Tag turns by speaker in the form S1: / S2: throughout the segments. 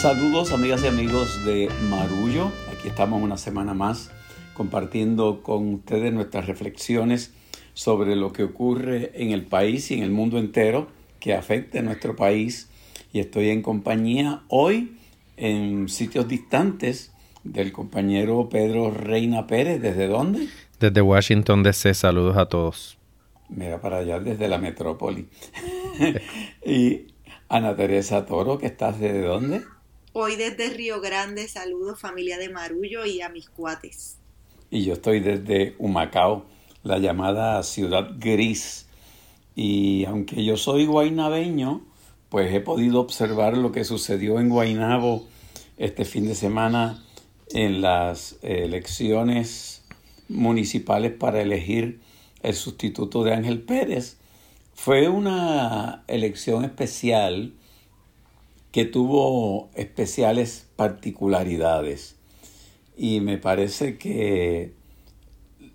S1: Saludos amigas y amigos de Marullo. Aquí estamos una semana más compartiendo con ustedes nuestras reflexiones sobre lo que ocurre en el país y en el mundo entero que afecte a nuestro país. Y estoy en compañía hoy en sitios distantes del compañero Pedro Reina Pérez. ¿Desde dónde?
S2: Desde Washington DC. Saludos a todos.
S1: Mira para allá desde la metrópoli. y Ana Teresa Toro, que estás desde dónde?
S3: Hoy desde Río Grande, saludos familia de Marullo y a mis cuates.
S1: Y yo estoy desde Humacao, la llamada ciudad gris. Y aunque yo soy guainabeño, pues he podido observar lo que sucedió en Guainabo este fin de semana en las elecciones municipales para elegir el sustituto de Ángel Pérez. Fue una elección especial que tuvo especiales particularidades y me parece que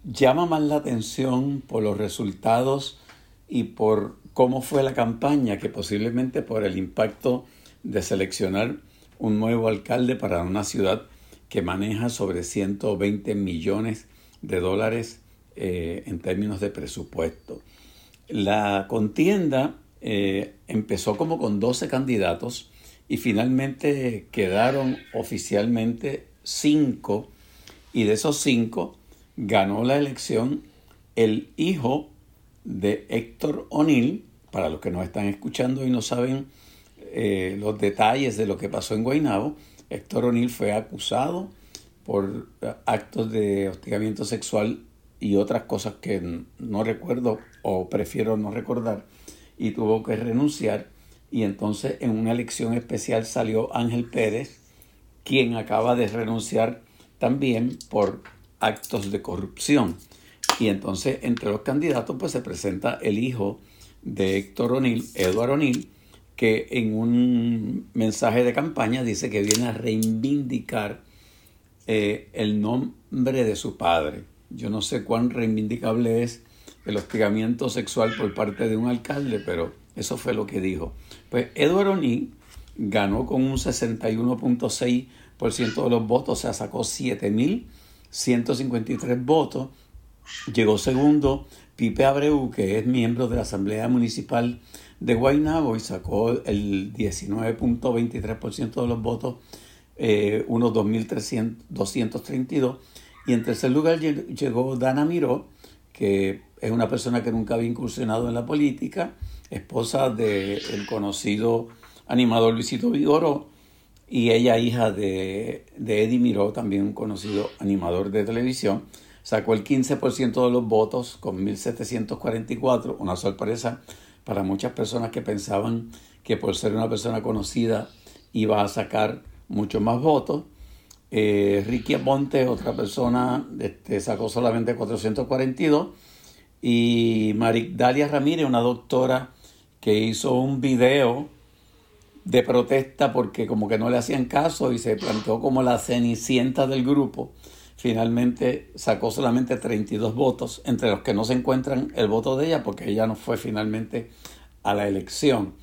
S1: llama más la atención por los resultados y por cómo fue la campaña que posiblemente por el impacto de seleccionar un nuevo alcalde para una ciudad que maneja sobre 120 millones de dólares eh, en términos de presupuesto. La contienda eh, empezó como con 12 candidatos y finalmente quedaron oficialmente cinco y de esos cinco ganó la elección el hijo de Héctor O'Neill, para los que nos están escuchando y no saben eh, los detalles de lo que pasó en Guaynabo, Héctor O'Neill fue acusado por actos de hostigamiento sexual y otras cosas que no recuerdo o prefiero no recordar y tuvo que renunciar y entonces en una elección especial salió Ángel Pérez, quien acaba de renunciar también por actos de corrupción. Y entonces entre los candidatos pues se presenta el hijo de Héctor O'Neill, Edward O'Neill, que en un mensaje de campaña dice que viene a reivindicar eh, el nombre de su padre. Yo no sé cuán reivindicable es el hostigamiento sexual por parte de un alcalde, pero eso fue lo que dijo. Pues Edward O'Neill ganó con un 61.6% de los votos, o sea, sacó 7.153 votos. Llegó segundo Pipe Abreu, que es miembro de la Asamblea Municipal de Guaynabo y sacó el 19.23% de los votos, eh, unos 2.232. Y en tercer lugar llegó Dana Miró, que es una persona que nunca había incursionado en la política, esposa del conocido animador Luisito Vigoro, y ella hija de, de Eddie Miró, también un conocido animador de televisión. Sacó el 15% de los votos con 1.744, una sorpresa para muchas personas que pensaban que por ser una persona conocida iba a sacar mucho más votos. Eh, Ricky Aponte, otra persona, este, sacó solamente 442. Y Dalia Ramírez, una doctora que hizo un video de protesta porque como que no le hacían caso y se planteó como la cenicienta del grupo. Finalmente sacó solamente 32 votos, entre los que no se encuentran el voto de ella porque ella no fue finalmente a la elección.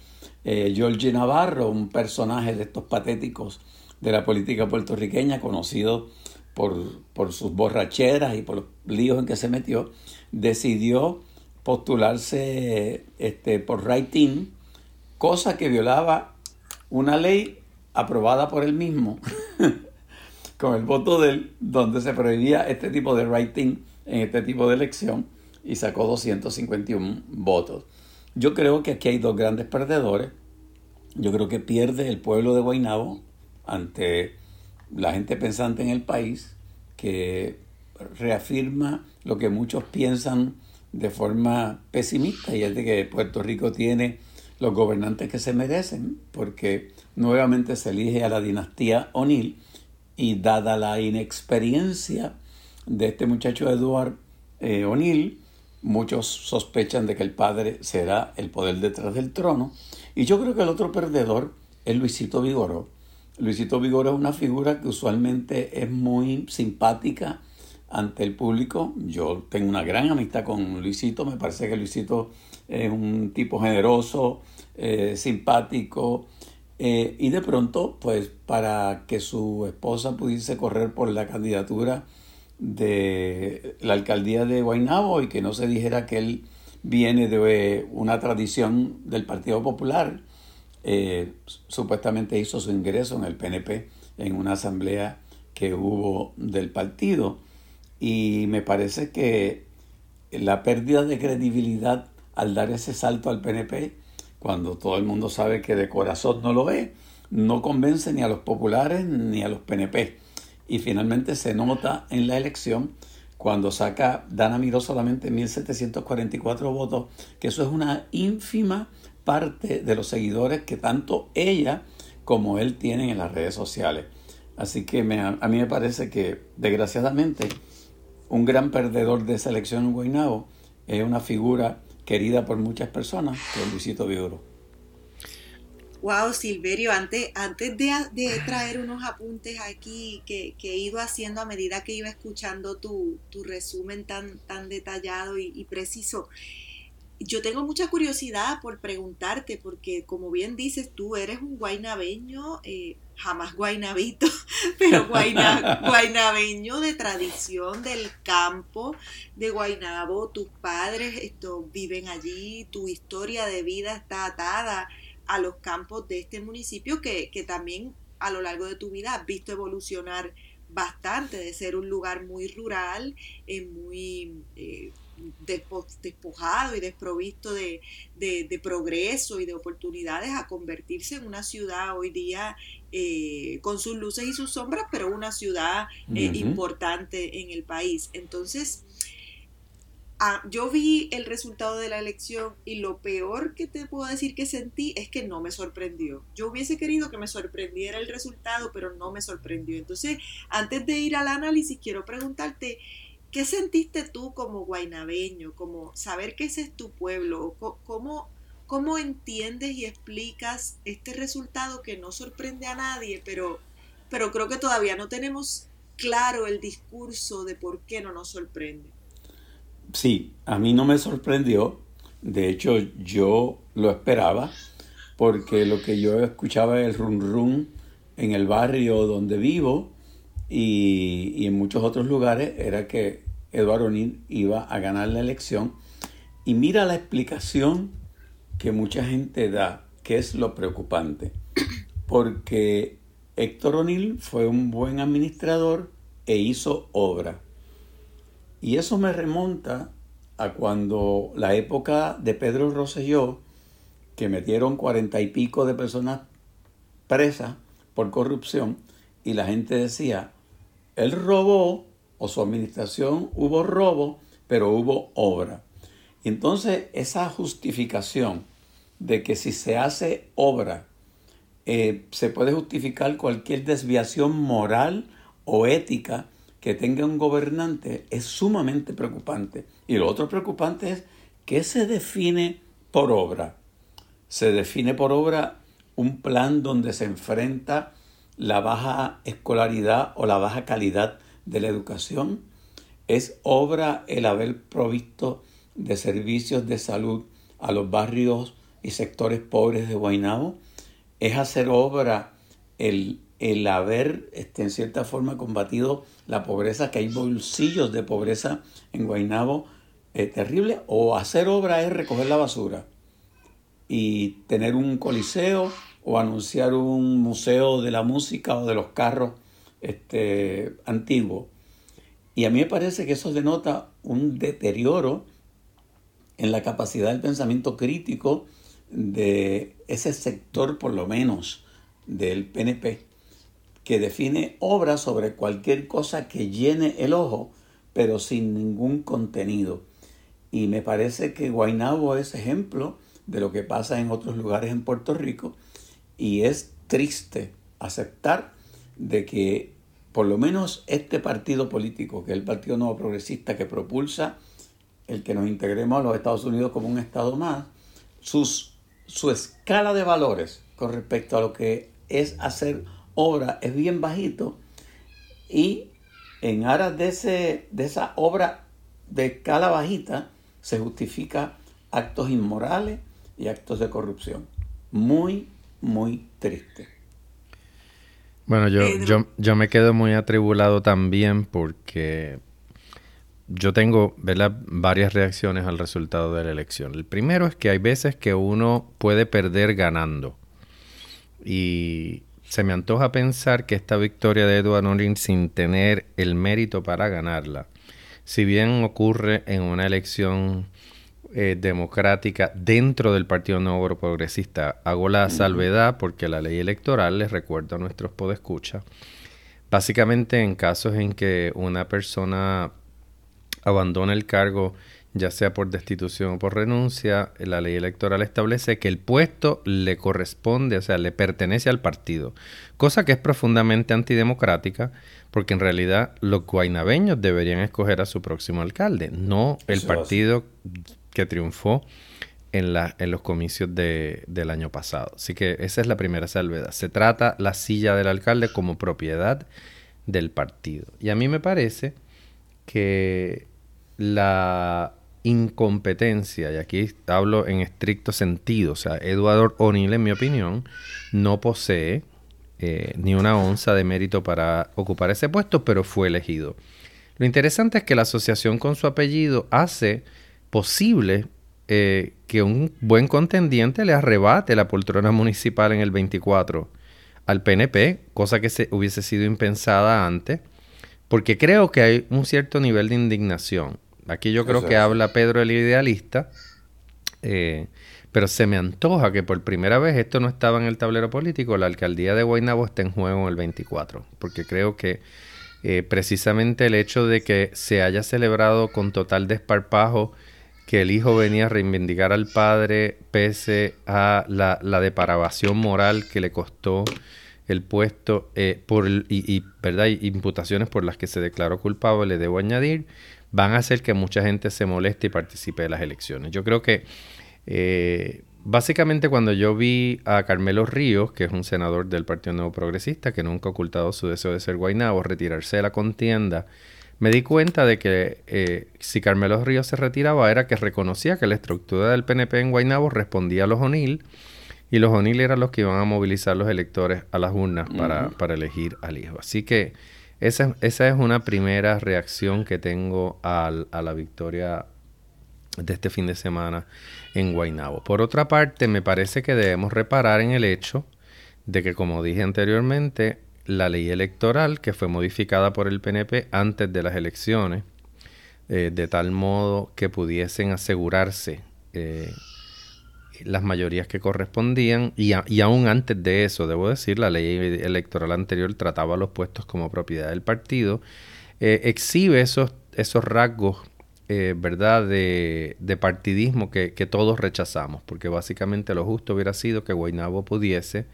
S1: Eh, Georgie Navarro, un personaje de estos patéticos de la política puertorriqueña, conocido por, por sus borracheras y por los líos en que se metió, decidió postularse este, por writing, cosa que violaba una ley aprobada por él mismo, con el voto de él, donde se prohibía este tipo de writing en este tipo de elección y sacó 251 votos. Yo creo que aquí hay dos grandes perdedores. Yo creo que pierde el pueblo de Guaynabo ante la gente pensante en el país, que reafirma lo que muchos piensan de forma pesimista y es de que Puerto Rico tiene los gobernantes que se merecen porque nuevamente se elige a la dinastía O'Neill y dada la inexperiencia de este muchacho Edward eh, O'Neill, muchos sospechan de que el padre será el poder detrás del trono y yo creo que el otro perdedor es Luisito Vigoró. Luisito Vigoró es una figura que usualmente es muy simpática, ante el público. Yo tengo una gran amistad con Luisito, me parece que Luisito es un tipo generoso, eh, simpático Eh, y de pronto, pues para que su esposa pudiese correr por la candidatura de la alcaldía de Guaynabo y que no se dijera que él viene de una tradición del Partido Popular, eh, supuestamente hizo su ingreso en el PNP en una asamblea que hubo del partido. Y me parece que la pérdida de credibilidad al dar ese salto al PNP cuando todo el mundo sabe que de corazón no lo ve, no convence ni a los populares ni a los PNP. Y finalmente se nota en la elección cuando saca Dana Miró solamente 1.744 votos, que eso es una ínfima parte de los seguidores que tanto ella como él tienen en las redes sociales. Así que a mí me parece que, desgraciadamente, un gran perdedor de esa elección en Guaynabo es una figura querida por muchas personas, que es Luisito Vigoro.
S3: Wow, Silverio, antes, antes de, traer unos apuntes aquí que, he ido haciendo a medida que iba escuchando tu, resumen tan, tan detallado y, preciso, yo tengo mucha curiosidad por preguntarte, porque como bien dices, tú eres un guaynabeño eh, jamás guainabito, pero guainabeño de tradición del campo de Guainabo. Tus padres esto, viven allí, tu historia de vida está atada a los campos de este municipio que, que también a lo largo de tu vida has visto evolucionar bastante de ser un lugar muy rural, eh, muy eh, despojado y desprovisto de, progreso y de oportunidades a convertirse en una ciudad hoy día eh, con sus luces y sus sombras, pero una ciudad eh, importante en el país. Entonces, ah, yo vi el resultado de la elección y lo peor que te puedo decir que sentí es que no me sorprendió. Yo hubiese querido que me sorprendiera el resultado, pero no me sorprendió. Entonces, antes de ir al análisis, quiero preguntarte, ¿Qué sentiste tú como guainabeño, como saber que ese es tu pueblo? ¿Cómo, ¿Cómo entiendes y explicas este resultado que no sorprende a nadie, pero, pero creo que todavía no tenemos claro el discurso de por qué no nos sorprende?
S1: Sí, a mí no me sorprendió. De hecho, yo lo esperaba porque lo que yo escuchaba el rum rum en el barrio donde vivo y, en muchos otros lugares era que Eduardo O'Neill iba a ganar la elección. Y mira la explicación que mucha gente da, que es lo preocupante. Porque Héctor O'Neill fue un buen administrador e hizo obra. Y eso me remonta a cuando la época de Pedro Rosselló, que metieron cuarenta y pico de personas presas por corrupción, y la gente decía, él robó, o su administración hubo robo, pero hubo obra. Entonces, esa justificación de que si se hace obra, eh, se puede justificar cualquier desviación moral o ética que tenga un gobernante es sumamente preocupante. Y lo otro preocupante es que se define por obra. Se define por obra un plan donde se enfrenta la baja escolaridad o la baja calidad de la educación, es obra el haber provisto de servicios de salud a los barrios y sectores pobres de Guaynabo, es hacer obra el, el haber este, en cierta forma combatido la pobreza, que hay bolsillos de pobreza en Guaynabo eh, terrible, o hacer obra es recoger la basura y tener un coliseo o anunciar un museo de la música o de los carros este, antiguos. Y a mí me parece que eso denota un deterioro en la capacidad del pensamiento crítico de ese sector, por lo menos, del PNP, que define obras sobre cualquier cosa que llene el ojo, pero sin ningún contenido. Y me parece que Guainabo es ejemplo de lo que pasa en otros lugares en Puerto Rico, y es triste aceptar de que por lo menos este partido político, que es el Partido Nuevo Progresista que propulsa el que nos integremos a los Estados Unidos como un Estado más, su escala de valores con respecto a lo que es hacer obra es bien bajito y en aras de, ese, de esa obra de escala bajita se justifica actos inmorales y actos de corrupción. Muy muy triste.
S2: Bueno, yo, yo, yo me quedo muy atribulado también porque yo tengo varias reacciones al resultado de la elección. El primero es que hay veces que uno puede perder ganando. Y se me antoja pensar que esta victoria de Edward Norling sin tener el mérito para ganarla, si bien ocurre en una elección eh, democrática dentro del Partido Nuevo Progresista, hago la salvedad porque la ley electoral, les recuerdo a nuestros podescuchas, básicamente en casos en que una persona abandona el cargo, ya sea por destitución o por renuncia, la ley electoral establece que el puesto le corresponde, o sea, le pertenece al partido, cosa que es profundamente antidemocrática, porque en realidad los guainabeños deberían escoger a su próximo alcalde, no el partido que triunfó en, los comicios de, del año pasado. Así que esa es la primera salvedad. Se trata la silla del alcalde como propiedad del partido. Y a mí me parece que la incompetencia, y aquí hablo en estricto sentido, o sea, Eduardo O'Neill, en mi opinión, no posee eh, ni una onza de mérito para ocupar ese puesto, pero fue elegido. Lo interesante es que la asociación con su apellido hace posible eh, que un buen contendiente le arrebate la poltrona municipal en el 24 al PNP, cosa que se, hubiese sido impensada antes, porque creo que hay un cierto nivel de indignación. Aquí yo creo que habla Pedro el idealista, eh, pero se me antoja que por primera vez esto no estaba en el tablero político, la alcaldía de Guaynabo está en juego en el 24, porque creo que eh, precisamente el hecho de que se haya celebrado con total desparpajo que el hijo venía a reivindicar al padre pese a la, la moral que le costó el puesto eh, por y, y, ¿verdad? imputaciones por las que se declaró culpable, debo añadir, van a hacer que mucha gente se moleste y participe de las elecciones. Yo creo que eh, básicamente cuando yo vi a Carmelo Ríos, que es un senador del Partido Nuevo Progresista, que nunca ha ocultado su deseo de ser guaynabo, retirarse de la contienda, me di cuenta de que eh, si Carmelo Ríos se retiraba era que reconocía que la estructura del PNP en Guaynabo respondía a los O'Neill y los O'Neill eran los que iban a movilizar los electores a las urnas para, para elegir al hijo. Así que esa, es una primera reacción que tengo a la victoria de este fin de semana en Guaynabo. Por otra parte, me parece que debemos reparar en el hecho de que, como dije anteriormente, la ley electoral que fue modificada por el PNP antes de las elecciones, eh, de tal modo que pudiesen asegurarse eh, las mayorías que correspondían y, y, aún antes de eso, debo decir, la ley electoral anterior trataba los puestos como propiedad del partido, eh, exhibe esos, esos rasgos, ¿verdad?, de, partidismo que, que, todos rechazamos, porque básicamente lo justo hubiera sido que Guaynabo pudiese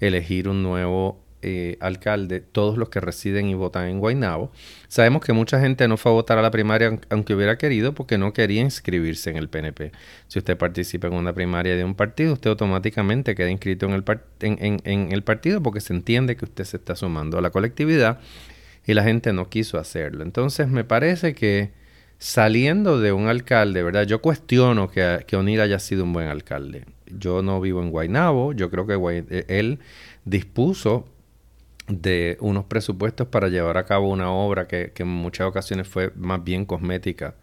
S2: elegir un nuevo eh, alcalde, todos los que residen y votan en Guaynabo. Sabemos que mucha gente no fue a votar a la primaria aunque hubiera querido porque no quería inscribirse en el PNP. Si usted participa en una primaria de un partido, usted automáticamente queda inscrito en el, en el partido porque se entiende que usted se está sumando a la colectividad y la gente no quiso hacerlo. Entonces me parece que saliendo de un alcalde, ¿verdad? Yo cuestiono que, que haya sido un buen alcalde. Yo no vivo en Guaynabo, yo creo que eh, él dispuso de unos presupuestos para llevar a cabo una obra que, en muchas ocasiones fue más bien cosmética.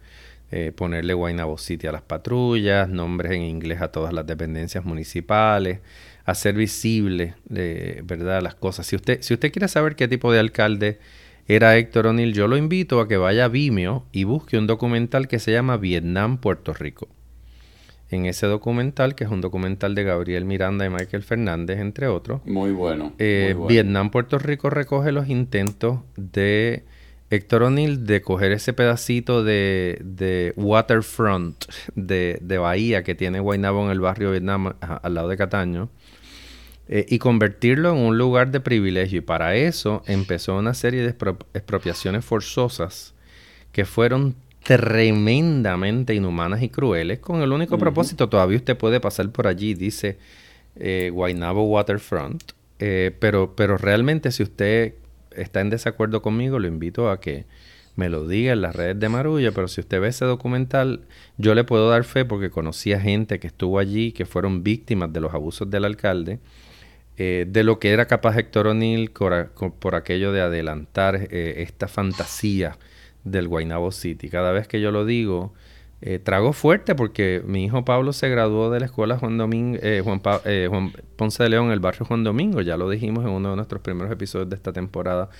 S2: Eh, ponerle Guaynabo City a las patrullas, nombres en inglés a todas las dependencias municipales, hacer visible eh, ¿verdad? las cosas. Si usted, si usted quiere saber qué tipo de alcalde era Héctor O'Neill, yo lo invito a que vaya a Vimeo y busque un documental que se llama Vietnam, Puerto Rico en ese documental, que es un documental de Gabriel Miranda y Michael Fernández, entre otros.
S1: Muy bueno.
S2: Eh, Vietnam, Puerto Rico recoge los intentos de Héctor O'Neill de coger ese pedacito de, waterfront de, bahía que tiene Guaynabo en el barrio Vietnam, al lado de Cataño, eh, y convertirlo en un lugar de privilegio. Y para eso empezó una serie de expropiaciones forzosas que fueron tremendamente inhumanas y crueles, con el único propósito, todavía usted puede pasar por allí, dice eh, Guaynabo Waterfront, eh, pero, pero realmente si usted está en desacuerdo conmigo, lo invito a que me lo diga en las redes de Marulla, pero si usted ve ese documental, yo le puedo dar fe porque conocí a gente que estuvo allí, que fueron víctimas de los abusos del alcalde, eh, de lo que era capaz Héctor O'Neill por, aquello de adelantar eh, esta fantasía del Guaynabo City. Cada vez que yo lo digo, eh, trago fuerte porque mi hijo Pablo se graduó de la escuela Juan, Domingo, Juan, Juan, Ponce de León, el barrio Juan Domingo. Ya lo dijimos en uno de nuestros primeros episodios de esta temporada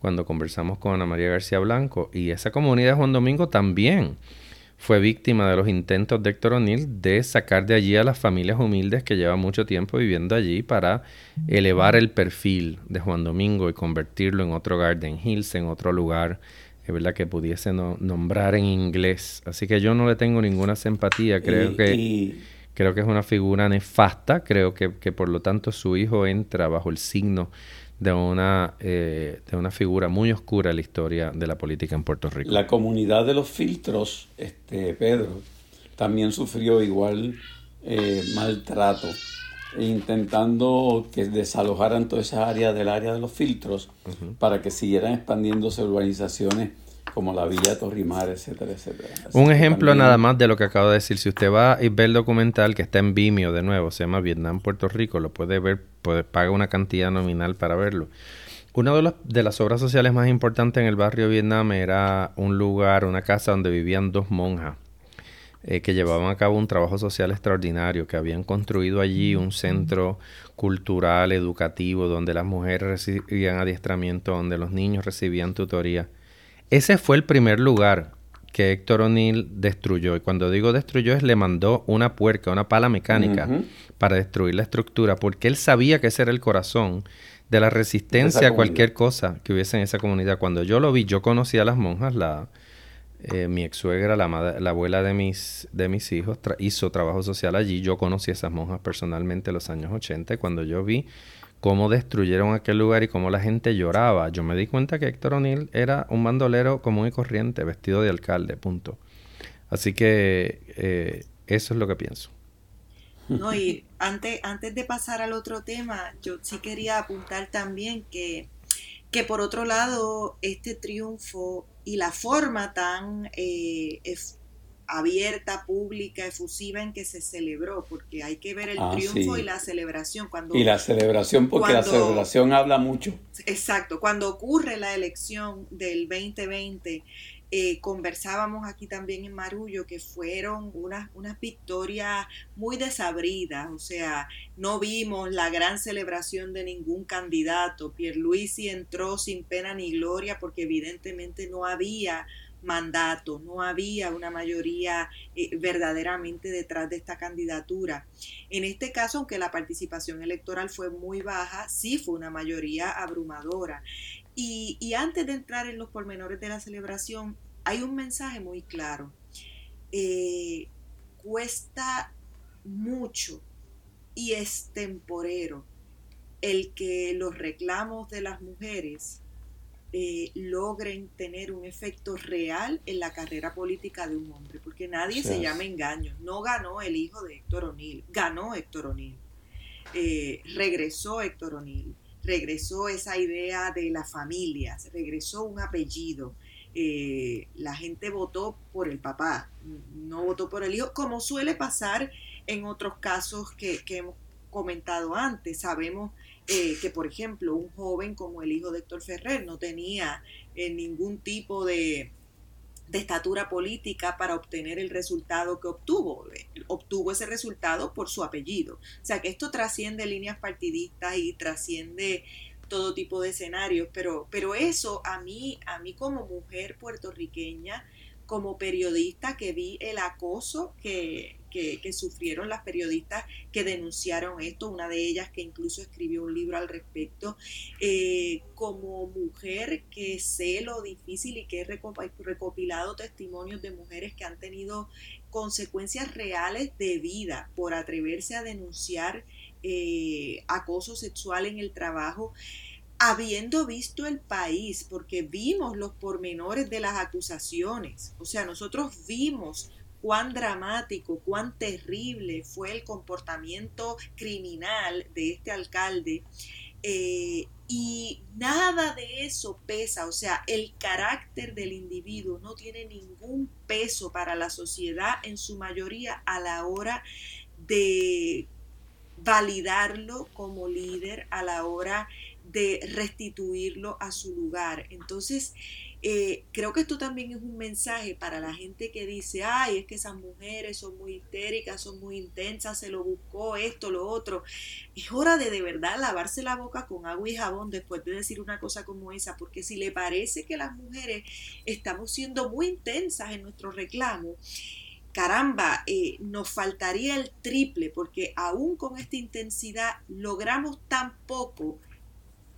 S2: cuando conversamos con Ana María García Blanco. Y esa comunidad de Juan Domingo también fue víctima de los intentos de Héctor O'Neill de sacar de allí a las familias humildes que llevan mucho tiempo viviendo allí para elevar el perfil de Juan Domingo y convertirlo en otro Garden Hills, en otro lugar verdad que pudiese nombrar en inglés. Así que yo no le tengo ninguna simpatía. Creo que creo que es una figura nefasta. Creo que, que por lo tanto su hijo entra bajo el signo de una, eh, de una figura muy oscura en la historia de la política en Puerto Rico.
S1: La comunidad de los filtros, este, Pedro, también sufrió igual eh, maltrato, intentando que desalojaran toda esa área del área de los filtros para que siguieran expandiéndose urbanizaciones como la Villa Torrimar, etcétera, etcétera.
S2: Un ejemplo nada más de lo que acabo de decir. Si usted va y ve el documental que está en Vimeo de nuevo, se llama Vietnam, Puerto Rico, lo puede ver, puede, paga una cantidad nominal para verlo. Una de, de las obras sociales más importantes en el barrio Vietnam era un lugar, una casa donde vivían dos monjas. Eh, que llevaban a cabo un trabajo social extraordinario, que habían construido allí un centro cultural, educativo, donde las mujeres recibían adiestramiento, donde los niños recibían tutoría. Ese fue el primer lugar que Héctor O'Neill destruyó. Y cuando digo destruyó es le mandó una puerca, una pala mecánica para destruir la estructura, porque él sabía que ese era el corazón de la resistencia a cualquier cosa que hubiese en esa comunidad. Cuando yo lo vi, yo conocí a las monjas, la, eh, mi ex suegra, la, la abuela de mis, de mis hijos, hizo trabajo social allí. Yo conocí a esas monjas personalmente en los años 80 y cuando yo vi cómo destruyeron aquel lugar y cómo la gente lloraba. Yo me di cuenta que Héctor O'Neill era un bandolero común y corriente, vestido de alcalde, punto. Así que eh, eso es lo que pienso.
S3: No, y antes, antes de pasar al otro tema, yo sí quería apuntar también que, que por otro lado, este triunfo y la forma tan eh, abierta, pública, efusiva en que se celebró, porque hay que ver el ah, triunfo y la celebración. Cuando,
S1: y la celebración, porque la celebración habla mucho.
S3: Exacto, cuando ocurre la elección del 2020, eh, conversábamos aquí también en Marullo que fueron unas, unas victorias muy desabridas, o sea, no vimos la gran celebración de ningún candidato. Pierluisi entró sin pena ni gloria porque evidentemente no había mandato, no había una mayoría eh, verdaderamente detrás de esta candidatura. En este caso, aunque la participación electoral fue muy baja, sí fue una mayoría abrumadora. Y, antes de entrar en los pormenores de la celebración, hay un mensaje muy claro. Eh, cuesta mucho y es temporero el que los reclamos de las mujeres eh, logren tener un efecto real en la carrera política de un hombre, porque nadie se llama engaño. No ganó el hijo de Héctor O'Neill, ganó Héctor O'Neill. Eh, regresó Héctor O'Neill, regresó esa idea de las familias, regresó un apellido. Eh, la gente votó por el papá, no votó por el hijo, como suele pasar en otros casos que, que hemos comentado antes. Sabemos eh, que, por ejemplo, un joven como el hijo de Héctor Ferrer no tenía eh, ningún tipo de, estatura política para obtener el resultado que obtuvo. Obtuvo ese resultado por su apellido. O sea que esto trasciende líneas partidistas y trasciende todo tipo de escenarios, pero, pero eso a mí, a mí como mujer puertorriqueña, como periodista que vi el acoso que, que, sufrieron las periodistas que denunciaron esto, una de ellas que incluso escribió un libro al respecto, eh, como mujer que sé lo difícil y que he recopilado testimonios de mujeres que han tenido consecuencias reales de vida por atreverse a denunciar eh, acoso sexual en el trabajo habiendo visto el país, porque vimos los pormenores de las acusaciones, o sea, nosotros vimos cuán dramático, cuán terrible fue el comportamiento criminal de este alcalde. Eh, y nada de eso pesa, o sea, el carácter del individuo no tiene ningún peso para la sociedad en su mayoría a la hora de, validarlo como líder a la hora de restituirlo a su lugar. Entonces, eh, creo que esto también es un mensaje para la gente que dice, ay, es que esas mujeres son muy histéricas, son muy intensas, se lo buscó esto, lo otro. Es hora de de verdad lavarse la boca con agua y jabón después de decir una cosa como esa, porque si le parece que las mujeres estamos siendo muy intensas en nuestro reclamo, caramba, eh, nos faltaría el triple, porque aún con esta intensidad logramos tan poco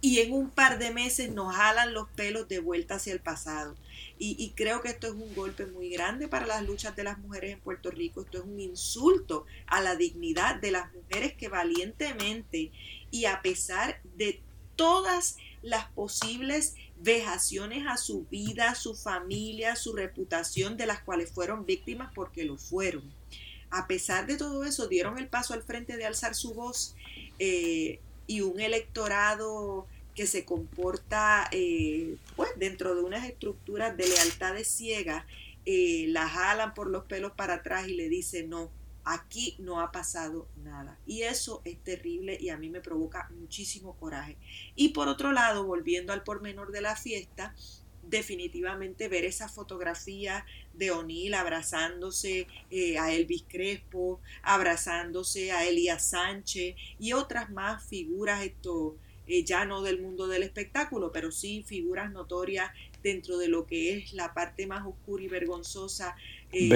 S3: y en un par de meses nos jalan los pelos de vuelta hacia el pasado. Y, creo que esto es un golpe muy grande para las luchas de las mujeres en Puerto Rico. Esto es un insulto a la dignidad de las mujeres que valientemente y a pesar de todas las posibles vejaciones a su vida, su familia, su reputación de las cuales fueron víctimas porque lo fueron. A pesar de todo eso, dieron el paso al frente de alzar su voz eh, y un electorado que se comporta eh, pues dentro de unas estructuras de lealtades ciegas, eh, la jalan por los pelos para atrás y le dicen no, aquí no ha pasado nada. Y eso es terrible y a mí me provoca muchísimo coraje. Y por otro lado, volviendo al pormenor de la fiesta, definitivamente ver esa fotografía de O'Neill abrazándose eh, a Elvis Crespo, abrazándose a Elías Sánchez y otras más figuras esto eh, ya no del mundo del espectáculo, pero sí figuras notorias dentro de lo que es la parte más oscura y vergonzosa.
S1: Eh,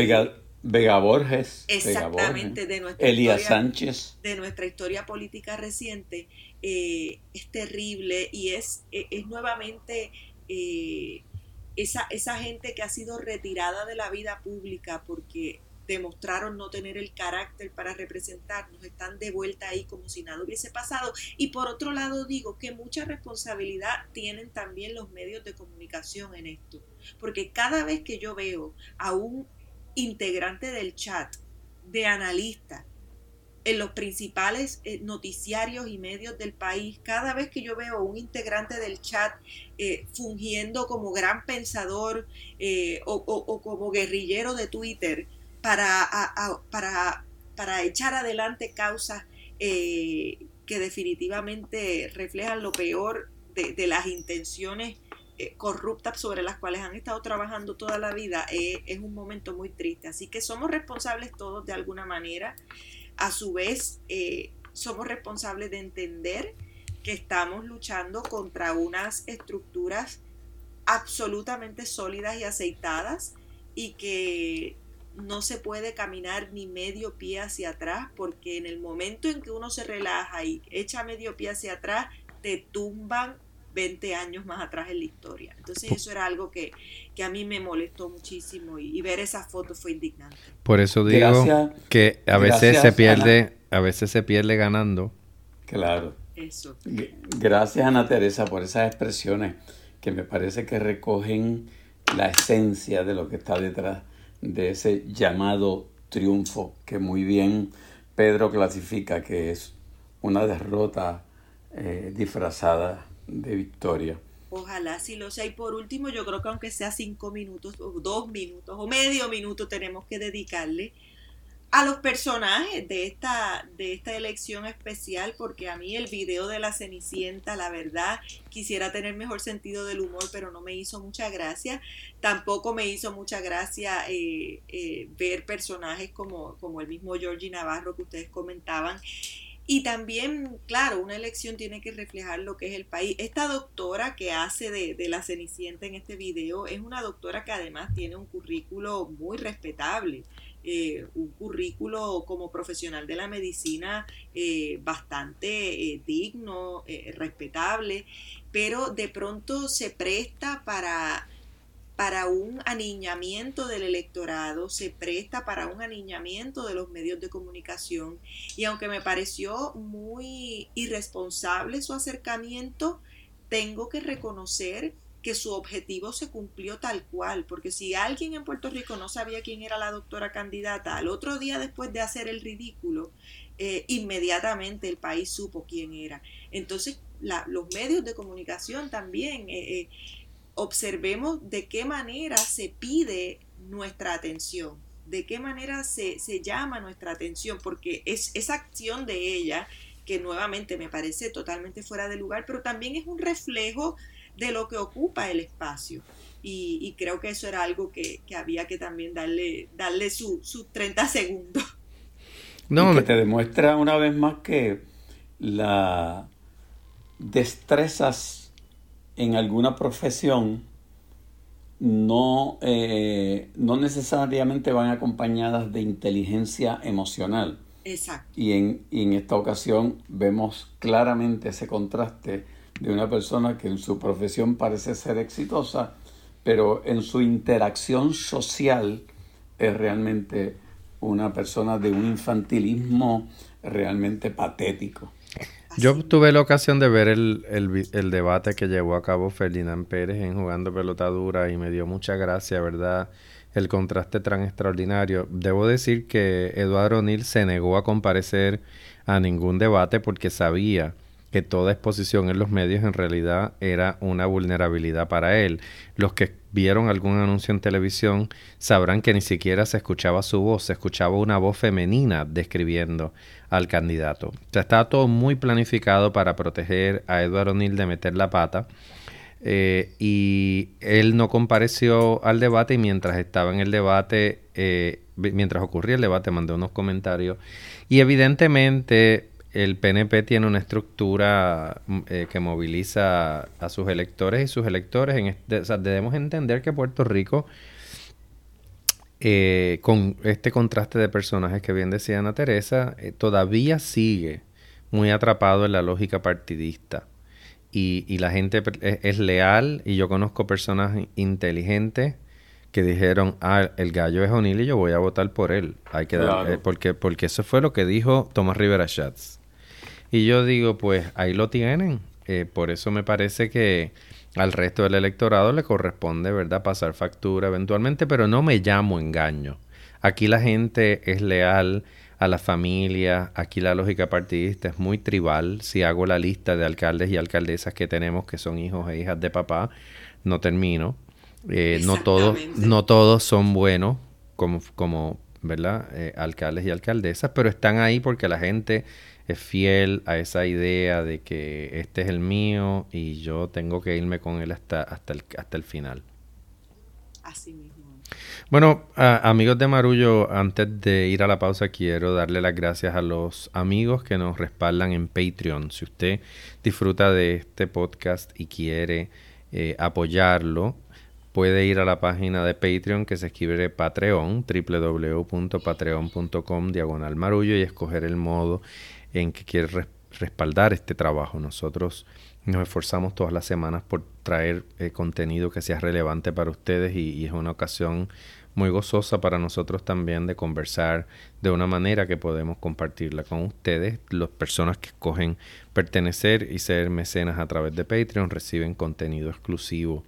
S1: Vega, Borges.
S3: Exactamente, de nuestra
S1: Elías Sánchez.
S3: De nuestra historia política reciente. es terrible y es, es nuevamente esa, esa gente que ha sido retirada de la vida pública porque demostraron no tener el carácter para representarnos, están de vuelta ahí como si nada hubiese pasado. Y por otro lado digo que mucha responsabilidad tienen también los medios de comunicación en esto, porque cada vez que yo veo a un integrante del chat de analista en los principales eh, noticiarios y medios del país, cada vez que yo veo un integrante del chat eh, fungiendo como gran pensador eh, o, como guerrillero de Twitter para, para, para echar adelante causas que definitivamente reflejan lo peor de, las intenciones corruptas sobre las cuales han estado trabajando toda la vida, es un momento muy triste. Así que somos responsables todos de alguna manera a su vez eh, somos responsables de entender que estamos luchando contra unas estructuras absolutamente sólidas y aceitadas y que no se puede caminar ni medio pie hacia atrás porque en el momento en que uno se relaja y echa medio pie hacia atrás, te tumban 20 años más atrás en la historia. Entonces eso era algo que, a mí me molestó muchísimo y, ver esa foto fue indignante.
S2: Por eso digo que a veces se pierde, a veces se pierde ganando.
S1: Claro. Eso. Gracias Ana Teresa por esas expresiones que me parece que recogen la esencia de lo que está detrás de ese llamado triunfo que muy bien Pedro clasifica que es una derrota eh, disfrazada de victoria.
S3: Ojalá sí lo sea. Y por último, yo creo que aunque sea cinco minutos o dos minutos o medio minuto, tenemos que dedicarle a los personajes de esta, de esta elección especial, porque a mí el video de la Cenicienta, la verdad, quisiera tener mejor sentido del humor, pero no me hizo mucha gracia. Tampoco me hizo mucha gracia eh, eh, ver personajes como, como el mismo Georgie Navarro que ustedes comentaban y también, claro, una elección tiene que reflejar lo que es el país. Esta doctora que hace de, de, la Cenicienta en este video es una doctora que además tiene un currículo muy respetable, eh, un currículo como profesional de la medicina eh, bastante eh, digno, respetable, pero de pronto se presta para para un aniñamiento del electorado, se presta para un aniñamiento de los medios de comunicación. Y aunque me pareció muy irresponsable su acercamiento, tengo que reconocer que su objetivo se cumplió tal cual, porque si alguien en Puerto Rico no sabía quién era la doctora candidata, al otro día después de hacer el ridículo, eh, inmediatamente el país supo quién era. Entonces, los medios de comunicación también eh, eh, observemos de qué manera se pide nuestra atención. de qué manera se, llama nuestra atención, porque es esa acción de ella que nuevamente me parece totalmente fuera de lugar, pero también es un reflejo de lo que ocupa el espacio. Y, creo que eso era algo que, había que también darle, darle sus 30 segundos.
S1: No, que te demuestra una vez más que la destrezas en alguna profesión no, eh, no necesariamente van acompañadas de inteligencia emocional.
S3: Exacto.
S1: Y en, y en esta ocasión vemos claramente ese contraste de una persona que en su profesión parece ser exitosa, pero en su interacción social es realmente una persona de un infantilismo realmente patético.
S2: Yo tuve la ocasión de ver el, debate que llevó a cabo Ferdinand Pérez en Jugando Pelota Dura y me dio mucha gracia, ¿verdad? El contraste tan extraordinario. Debo decir que Eduardo O'Neill se negó a comparecer a ningún debate porque sabía que toda exposición en los medios en realidad era una vulnerabilidad para él. Los que vieron algún anuncio en televisión sabrán que ni siquiera se escuchaba su voz, se escuchaba una voz femenina describiendo al candidato. O sea, estaba todo muy planificado para proteger a Eduardo O'Neill de meter la pata. Eh, y él no compareció al debate y mientras estaba en el debate, eh, mientras ocurría el debate, mandó unos comentarios. Y evidentemente el PNP tiene una estructura mm, eh, que moviliza a sus electores y sus electores. En este, debemos entender que Puerto Rico, eh, con este contraste de personajes que bien decía Ana Teresa, eh, todavía sigue muy atrapado en la lógica partidista. Y, la gente es, leal y yo conozco personas inteligentes que dijeron, ah, el gallo es O'Neill y yo voy a votar por él. Hay que porque, porque eso fue lo que dijo Tomás Rivera Schatz. Y yo digo, pues ahí lo tienen. Eh, por eso me parece que al resto del electorado le corresponde, ¿verdad?, pasar factura eventualmente, pero no me llamo engaño. Aquí la gente es leal a la familia, aquí la lógica partidista es muy tribal. Si hago la lista de alcaldes y alcaldesas que tenemos que son hijos e hijas de papá, no termino. Eh, no, todos, no todos son buenos como, como ¿verdad? Eh, alcaldes y alcaldesas, pero están ahí porque la gente es fiel a esa idea de que este es el mío y yo tengo que irme con él hasta, hasta, el, hasta el final.
S3: Así mismo.
S2: Bueno, amigos de Marullo, antes de ir a la pausa quiero darle las gracias a los amigos que nos respaldan en Patreon. Si usted disfruta de este podcast y quiere eh, apoyarlo, puede ir a la página de Patreon que se escribe Patreon, www.patreon.com diagonal marullo y escoger el modo en que quiere respaldar este trabajo. Nosotros nos esforzamos todas las semanas por traer eh, contenido que sea relevante para ustedes y, es una ocasión muy gozosa para nosotros también de conversar de una manera que podemos compartirla con ustedes. Las personas que escogen pertenecer y ser mecenas a través de Patreon reciben contenido exclusivo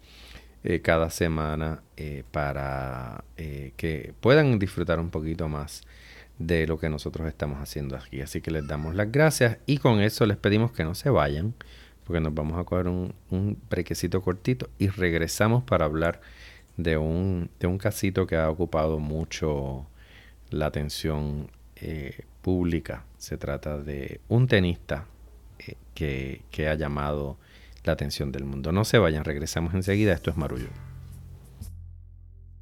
S2: eh, cada semana eh, para que puedan disfrutar un poquito más de lo que nosotros estamos haciendo aquí. Así que les damos las gracias y con eso les pedimos que no se vayan, porque nos vamos a coger un, un brequecito cortito y regresamos para hablar de un, de un casito que ha ocupado mucho la atención eh, pública. Se trata de un tenista eh, que, que ha llamado la atención del mundo. No se vayan, regresamos enseguida. Esto es Marullo.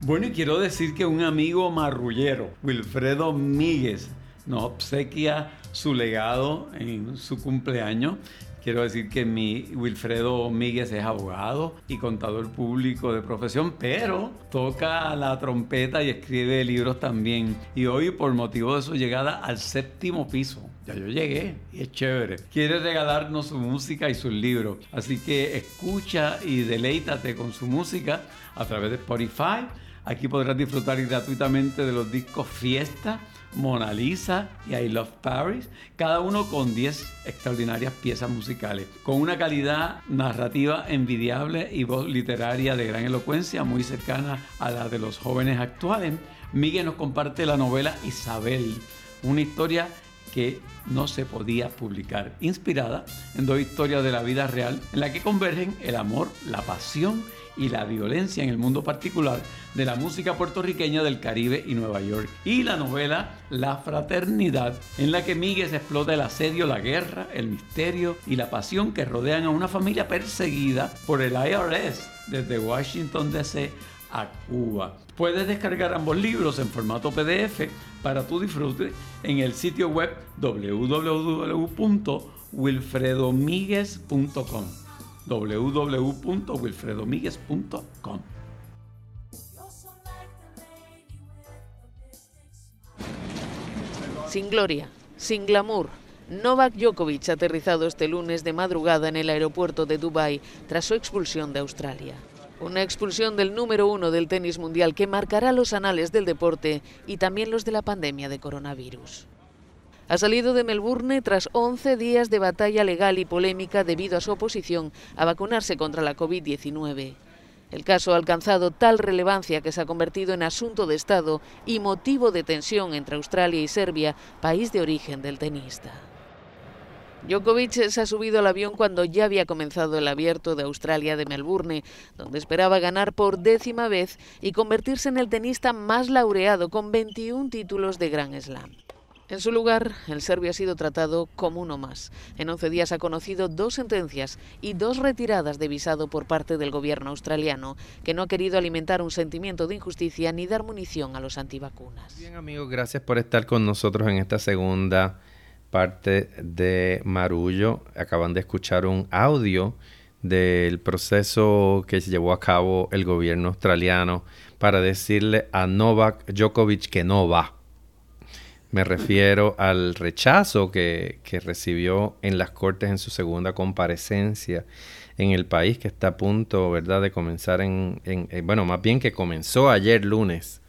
S1: Bueno, y quiero decir que un amigo marrullero, Wilfredo Míguez, nos obsequia su legado en su cumpleaños. Quiero decir que mi Wilfredo Míguez es abogado y contador público de profesión, pero toca la trompeta y escribe libros también. Y hoy, por motivo de su llegada al séptimo piso, ya yo llegué y es chévere. Quiere regalarnos su música y sus libros. Así que escucha y deleítate con su música a través de Spotify Aquí podrás disfrutar gratuitamente de los discos Fiesta, Mona Lisa y I Love Paris, cada uno con 10 extraordinarias piezas musicales, con una calidad narrativa envidiable y voz literaria de gran elocuencia, muy cercana a la de los jóvenes actuales. Miguel nos comparte la novela Isabel, una historia que no se podía publicar, inspirada en dos historias de la vida real en la que convergen el amor, la pasión y la violencia en el mundo particular de la música puertorriqueña del Caribe y Nueva York. Y la novela La Fraternidad, en la que Miguel explota el asedio, la guerra, el misterio y la pasión que rodean a una familia perseguida por el IRS desde Washington DC a Cuba. Puedes descargar ambos libros en formato PDF para tu disfrute en el sitio web www.wilfredomiguez.com www.wilfredomiguez.com
S4: Sin gloria, sin glamour, Novak Djokovic aterrizado este lunes de madrugada en el aeropuerto de Dubái tras su expulsión de Australia. Una expulsión del número uno del tenis mundial que marcará los anales del deporte y también los de la pandemia de coronavirus. Ha salido de Melbourne tras 11 días de batalla legal y polémica debido a su oposición a vacunarse contra la COVID-19. El caso ha alcanzado tal relevancia que se ha convertido en asunto de Estado y motivo de tensión entre Australia y Serbia, país de origen del tenista. Djokovic se ha subido al avión cuando ya había comenzado el abierto de Australia de Melbourne, donde esperaba ganar por décima vez y convertirse en el tenista más laureado con 21 títulos de Grand Slam. En su lugar, el serbio ha sido tratado como uno más. En 11 días ha conocido dos sentencias y dos retiradas de visado por parte del gobierno australiano, que no ha querido alimentar un sentimiento de injusticia ni dar munición a los antivacunas.
S2: Bien amigos, gracias por estar con nosotros en esta segunda parte de Marullo. Acaban de escuchar un audio del proceso que llevó a cabo el gobierno australiano para decirle a Novak Djokovic que no va me refiero al rechazo que, recibió en las Cortes en su segunda comparecencia en el país, que está a punto, ¿verdad?, de comenzar en, bueno, más bien que comenzó ayer lunes,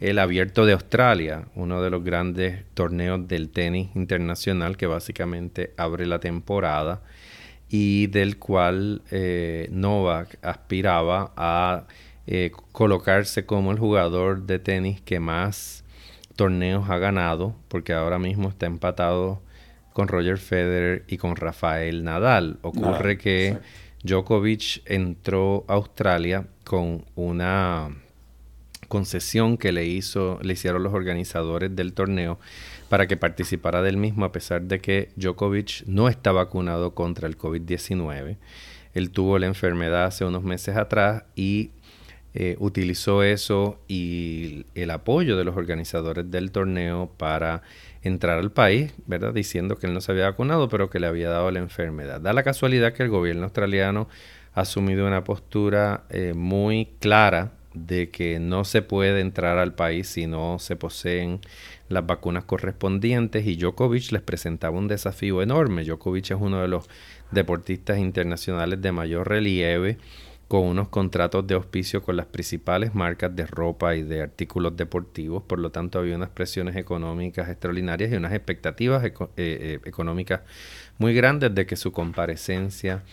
S2: el Abierto de Australia, uno de los grandes torneos del tenis internacional que básicamente abre la temporada y del cual eh, Novak aspiraba a eh, colocarse como el jugador de tenis que más torneos ha ganado, porque ahora mismo está empatado con Roger Federer y con Rafael Nadal. Ocurre que Djokovic entró a Australia con una concesión que le hizo, le hicieron los organizadores del torneo para que participara del mismo, a pesar de que Djokovic no está vacunado contra el COVID-19. Él tuvo la enfermedad hace unos meses atrás y eh, utilizó eso y el apoyo de los organizadores del torneo para entrar al país, ¿verdad? Diciendo que él no se había vacunado, pero que le había dado la enfermedad. Da la casualidad que el gobierno australiano ha asumido una postura eh, muy clara de que no se puede entrar al país si no se poseen las vacunas correspondientes y Djokovic les presentaba un desafío enorme. Djokovic es uno de los deportistas internacionales de mayor relieve con unos contratos de auspicio con las principales marcas de ropa y de artículos deportivos, por lo tanto había unas presiones económicas extraordinarias y unas expectativas eh, eh, económicas muy grandes de que su comparecencia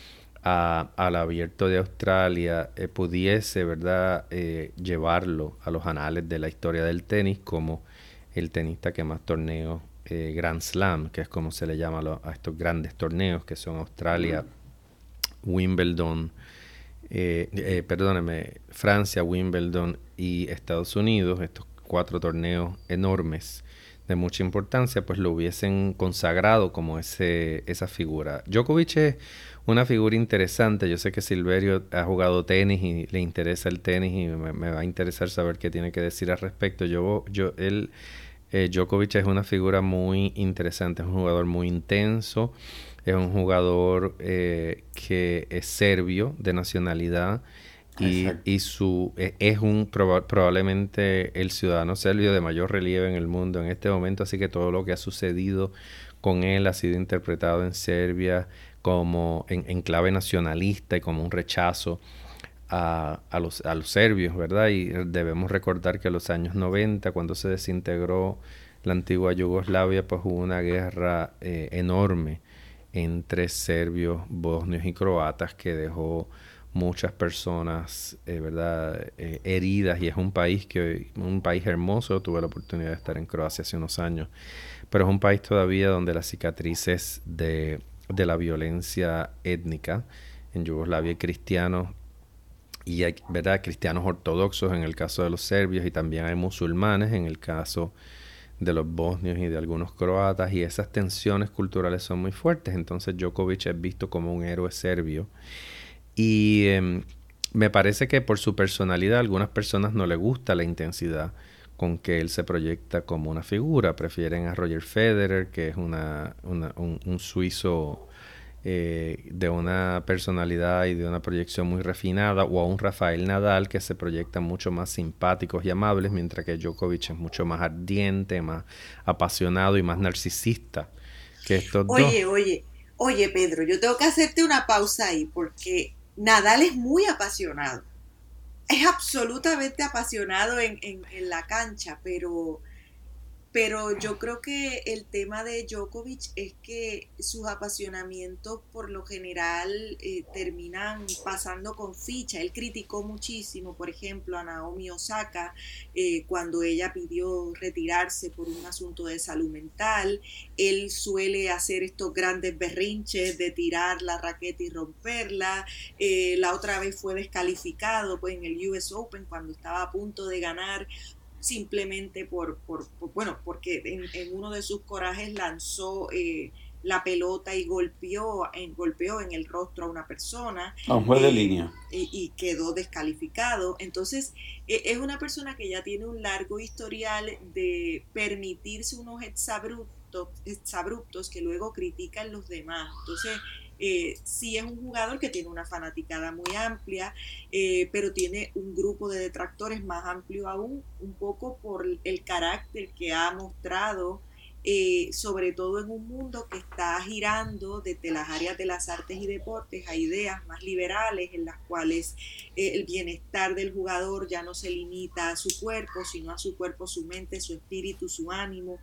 S2: al abierto de Australia eh, pudiese verdad llevarlo a los anales de la historia del tenis como el tenista que más torneos Grand Slam, que es como se le llama a estos grandes torneos que son Australia, Wimbledon, eh, eh, perdóneme, Francia, Wimbledon y Estados Unidos, estos cuatro torneos enormes de mucha importancia, pues lo hubiesen consagrado como ese, esa figura. Djokovic es una figura interesante. Yo sé que Silverio ha jugado tenis y le interesa el tenis y me, va a interesar saber qué tiene que decir al respecto. Yo, yo, él, eh, Djokovic es una figura muy interesante, es un jugador muy intenso es un jugador eh, que es serbio de nacionalidad y, y su e, es un probablemente el ciudadano serbio de mayor relieve en el mundo en este momento, así que todo lo que ha sucedido con él ha sido interpretado en Serbia como en, clave nacionalista y como un rechazo a, los, a los serbios, ¿verdad? Y debemos recordar que en los años 90, cuando se desintegró la antigua Yugoslavia, pues hubo una guerra eh, enorme entre serbios, bosnios y croatas que dejó muchas personas, eh, ¿verdad?, eh, heridas y es un país que un país hermoso. Tuve la oportunidad de estar en Croacia hace unos años, pero es un país todavía donde las cicatrices de, de la violencia étnica en Yugoslavia hay cristianos y hay, ¿verdad?, cristianos ortodoxos en el caso de los serbios y también hay musulmanes en el caso de los bosnios y de algunos croatas y esas tensiones culturales son muy fuertes. Entonces Djokovic es visto como un héroe serbio y em, me parece que por su personalidad a algunas personas no le gusta la intensidad con que él se proyecta como una figura. Prefieren a Roger Federer, que es una, un, suizo eh, de una personalidad y de una proyección muy refinada, o a un Rafael Nadal que se proyecta mucho más simpáticos y amables, mientras que Djokovic es mucho más ardiente, más apasionado y más narcisista que estos
S3: oye, Oye, oye, Pedro, yo tengo que hacerte una pausa ahí, porque Nadal es muy apasionado. Es absolutamente apasionado en, en, en la cancha, pero pero yo creo que el tema de Djokovic es que sus apasionamientos por lo general eh, terminan pasando con ficha. Él criticó muchísimo, por ejemplo, a Naomi Osaka eh, cuando ella pidió retirarse por un asunto de salud mental. Él suele hacer estos grandes berrinches de tirar la raqueta y romperla. Eh, la otra vez fue descalificado pues, en el US Open cuando estaba a punto de ganar simplemente por, por, bueno, porque en, uno de sus corajes lanzó eh, la pelota y golpeó en, golpeó en el rostro a una persona.
S1: A un juez de eh, línea.
S3: Y, quedó descalificado. Entonces, e, es una persona que ya tiene un largo historial de permitirse unos exabruptos, exabruptos que luego critican los demás. Entonces, eh, sí es un jugador que tiene una fanaticada muy amplia, eh, pero tiene un grupo de detractores más amplio aún, un poco por el carácter que ha mostrado eh, sobre todo en un mundo que está girando desde las áreas de las artes y deportes a ideas más liberales en las cuales eh, el bienestar del jugador ya no se limita a su cuerpo, sino a su cuerpo, su mente, su espíritu, su ánimo.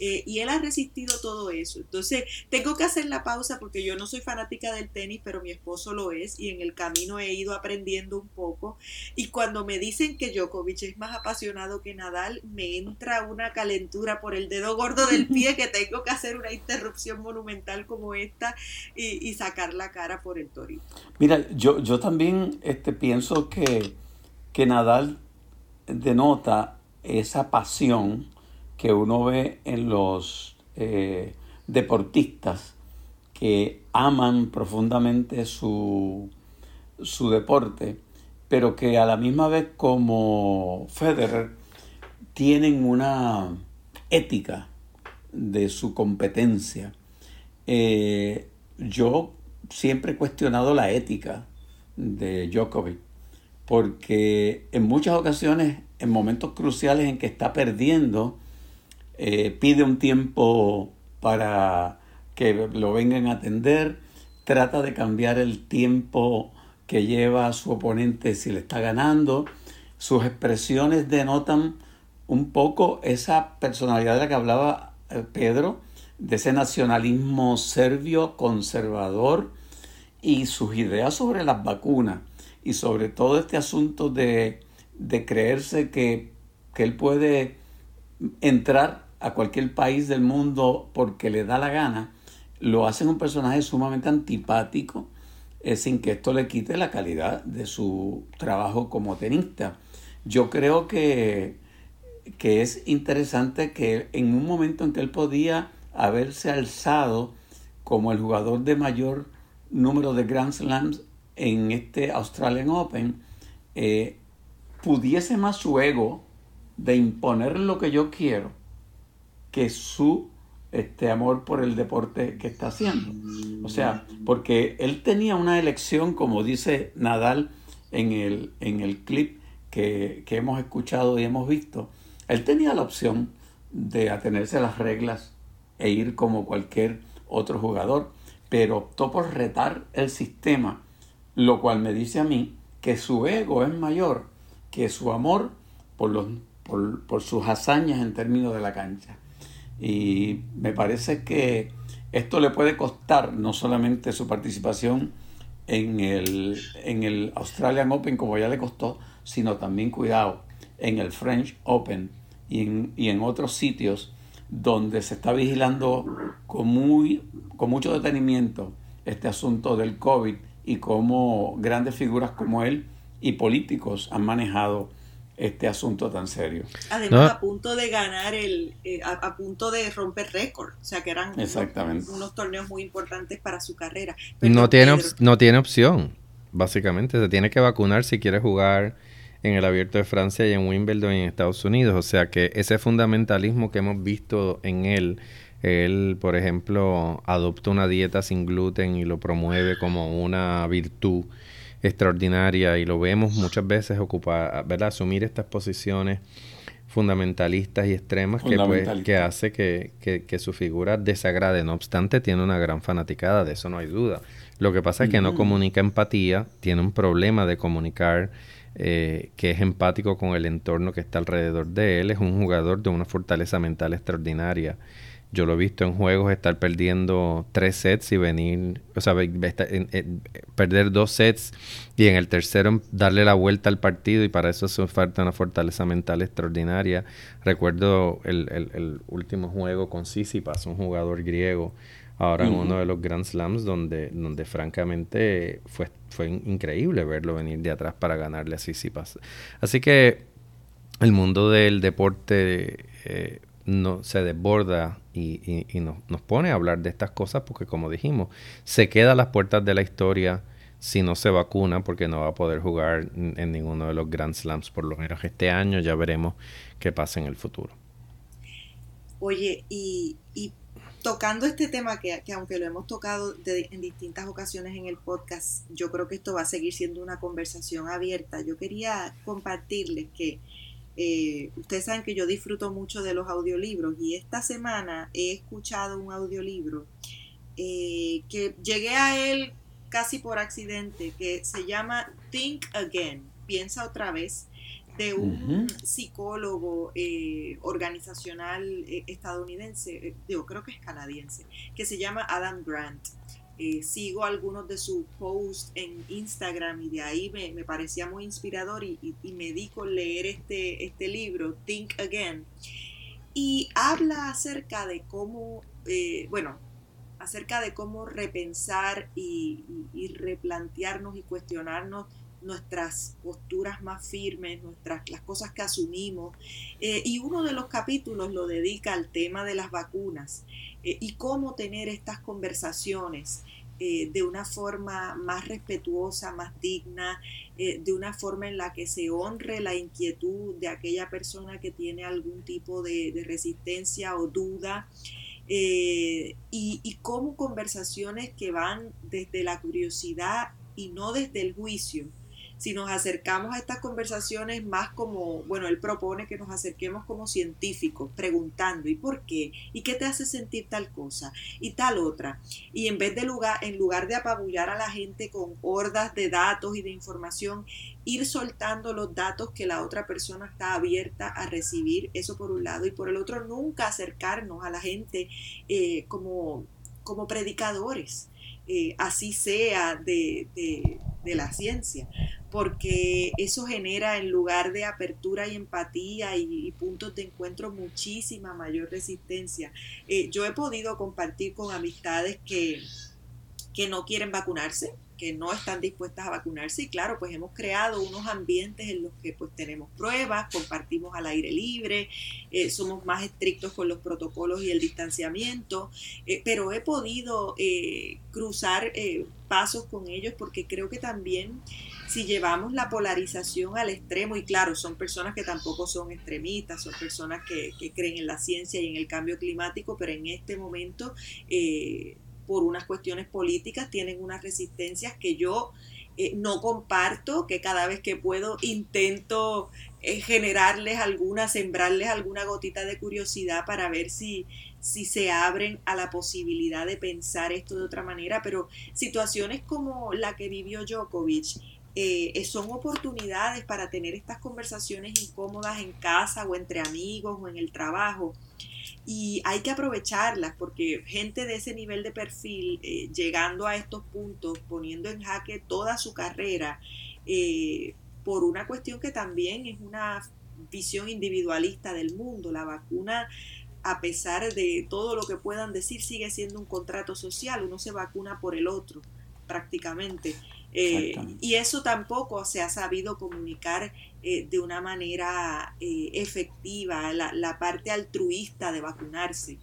S3: Eh, y él ha resistido todo eso. Entonces, tengo que hacer la pausa porque yo no soy fanática del tenis, pero mi esposo lo es y en el camino he ido aprendiendo un poco. Y cuando me dicen que Djokovic es más apasionado que Nadal, me entra una calentura por el dedo gordo del pie que tengo que hacer una interrupción monumental como esta y, sacar la cara por el torito.
S1: Mira, yo, yo también este, pienso que, que Nadal denota esa pasión que uno ve en los eh, deportistas que aman profundamente su, su deporte, pero que a la misma vez como Federer tienen una ética de su competencia. Eh, yo siempre he cuestionado la ética de Djokovic, porque en muchas ocasiones, en momentos cruciales en que está perdiendo, eh, pide un tiempo para que lo vengan a atender, trata de cambiar el tiempo que lleva a su oponente si le está ganando. Sus expresiones denotan un poco esa personalidad de la que hablaba Pedro, de ese nacionalismo serbio conservador y sus ideas sobre las vacunas y sobre todo este asunto de, creerse que, él puede entrar a cualquier país del mundo porque le da la gana, lo hacen un personaje sumamente antipático, eh, sin que esto le quite la calidad de su trabajo como tenista. Yo creo que que es interesante que en un momento en que él podía haberse alzado como el jugador de mayor número de Grand Slams en este Australian Open, eh, pudiese más su ego de imponer lo que yo quiero que su este amor por el deporte que está haciendo. O sea, porque él tenía una elección, como dice Nadal en el, en el clip que, que hemos escuchado y hemos visto, él tenía la opción de atenerse a las reglas e ir como cualquier otro jugador, pero optó por retar el sistema, lo cual me dice a mí que su ego es mayor que su amor por, los, por, sus hazañas en términos de la cancha. Y me parece que esto le puede costar no solamente su participación en el, en el Australian Open como ya le costó, sino también cuidado en el French Open y en, y en otros sitios donde se está vigilando con, muy, con mucho detenimiento este asunto del COVID y cómo grandes figuras como él y políticos han manejado este asunto tan serio.
S3: Además, a punto de ganar el, eh, a, punto de romper récord, o sea que eran Unos, torneos muy importantes para su carrera.
S2: no, tiene no tiene opción, básicamente, se tiene que vacunar si quiere jugar en el Abierto de Francia y en Wimbledon y en Estados Unidos, o sea que ese fundamentalismo que hemos visto en él, él, por ejemplo, adopta una dieta sin gluten y lo promueve como una virtud extraordinaria y lo vemos muchas veces ocupar, ¿verdad? asumir estas posiciones fundamentalistas y extremas que, pues, que hace que, que, su figura desagrade. No obstante, tiene una gran fanaticada, de eso no hay duda. Lo que pasa es que no comunica empatía, tiene un problema de comunicar eh, que es empático con el entorno que está alrededor de él. Es un jugador de una fortaleza mental extraordinaria. Yo lo he visto en juegos estar perdiendo tres sets y venir, o sea, perder dos sets y en el tercero darle la vuelta al partido y para eso hace falta una fortaleza mental extraordinaria. Recuerdo el, el, último juego con Sissipas, un jugador griego, ahora en uno de los Grand Slams donde, donde francamente fue, fue increíble verlo venir de atrás para ganarle a Sissipas. Así que el mundo del deporte... Eh, no, se desborda y, y, nos, nos, pone a hablar de estas cosas porque como dijimos, se queda a las puertas de la historia si no se vacuna porque no va a poder jugar en ninguno de los Grand Slams por lo menos este año, ya veremos qué pasa en el futuro.
S3: Oye, y, y tocando este tema que, que aunque lo hemos tocado en distintas ocasiones en el podcast, yo creo que esto va a seguir siendo una conversación abierta. Yo quería compartirles que eh, ustedes saben que yo disfruto mucho de los audiolibros y esta semana he escuchado un audiolibro eh, que llegué a él casi por accidente, que se llama Think Again, piensa otra vez, de un psicólogo eh, organizacional estadounidense, yo creo que es canadiense, que se llama Adam Grant. Eh, sigo algunos de sus posts en Instagram y de ahí me, parecía muy inspirador y, me di con leer este, este libro, Think Again. Y habla acerca de cómo, eh, bueno, acerca de cómo repensar y, replantearnos y cuestionarnos nuestras posturas más firmes, nuestras, las cosas que asumimos. Eh, y uno de los capítulos lo dedica al tema de las vacunas y cómo tener estas conversaciones eh, de una forma más respetuosa, más digna, eh, de una forma en la que se honre la inquietud de aquella persona que tiene algún tipo de, resistencia o duda. Eh, y, como conversaciones que van desde la curiosidad y no desde el juicio, si nos acercamos a estas conversaciones más como, bueno, él propone que nos acerquemos como científicos, preguntando, ¿y por qué? ¿Y qué te hace sentir tal cosa? Y tal otra. Y en vez de lugar, en lugar de apabullar a la gente con hordas de datos y de información, ir soltando los datos que la otra persona está abierta a recibir, eso por un lado, y por el otro, nunca acercarnos a la gente eh, como, como predicadores. Eh, así sea de, de la ciencia, porque eso genera en lugar de apertura y empatía y, puntos de encuentro muchísima mayor resistencia. Eh, yo he podido compartir con amistades que, que no quieren vacunarse, que no están dispuestas a vacunarse y claro, pues hemos creado unos ambientes en los que pues tenemos pruebas, compartimos al aire libre, eh, somos más estrictos con los protocolos y el distanciamiento, eh, pero he podido eh, cruzar pasos con ellos porque creo que también si llevamos la polarización al extremo, y claro, son personas que tampoco son extremistas, son personas que, que creen en la ciencia y en el cambio climático, pero en este momento por unas cuestiones políticas, tienen unas resistencias que yo eh, no comparto, que cada vez que puedo intento eh, generarles alguna, sembrarles alguna gotita de curiosidad para ver si, si se abren a la posibilidad de pensar esto de otra manera, pero situaciones como la que vivió Djokovic, eh, son oportunidades para tener estas conversaciones incómodas en casa o entre amigos o en el trabajo y hay que aprovecharlas porque gente de ese nivel de perfil, eh, llegando a estos puntos, poniendo en jaque toda su carrera, eh, por una cuestión que también es una visión individualista del mundo. La vacuna, a pesar de todo lo que puedan decir, sigue siendo un contrato social. Uno se vacuna por el otro, prácticamente. Eh, y eso tampoco se ha sabido comunicar eh, de una manera eh, efectiva, la, parte altruista de vacunarse,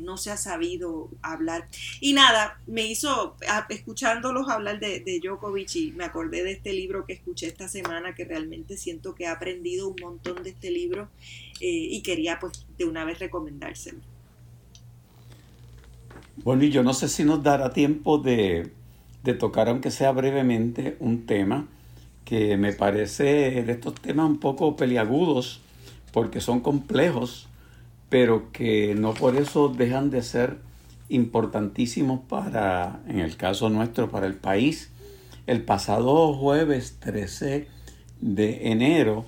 S3: no se ha sabido hablar. Y nada, me hizo, escuchándolos hablar de, de Djokovic y me acordé de este libro que escuché esta semana, que realmente siento que he aprendido un montón de este libro y quería pues de una vez recomendárselo.
S1: Bueno, y yo no sé si nos dará tiempo de de tocar, aunque sea brevemente, un tema que me parece de estos temas un poco peliagudos, porque son complejos, pero que no por eso dejan de ser importantísimos para, en el caso nuestro, para el país. El pasado jueves 13 de enero,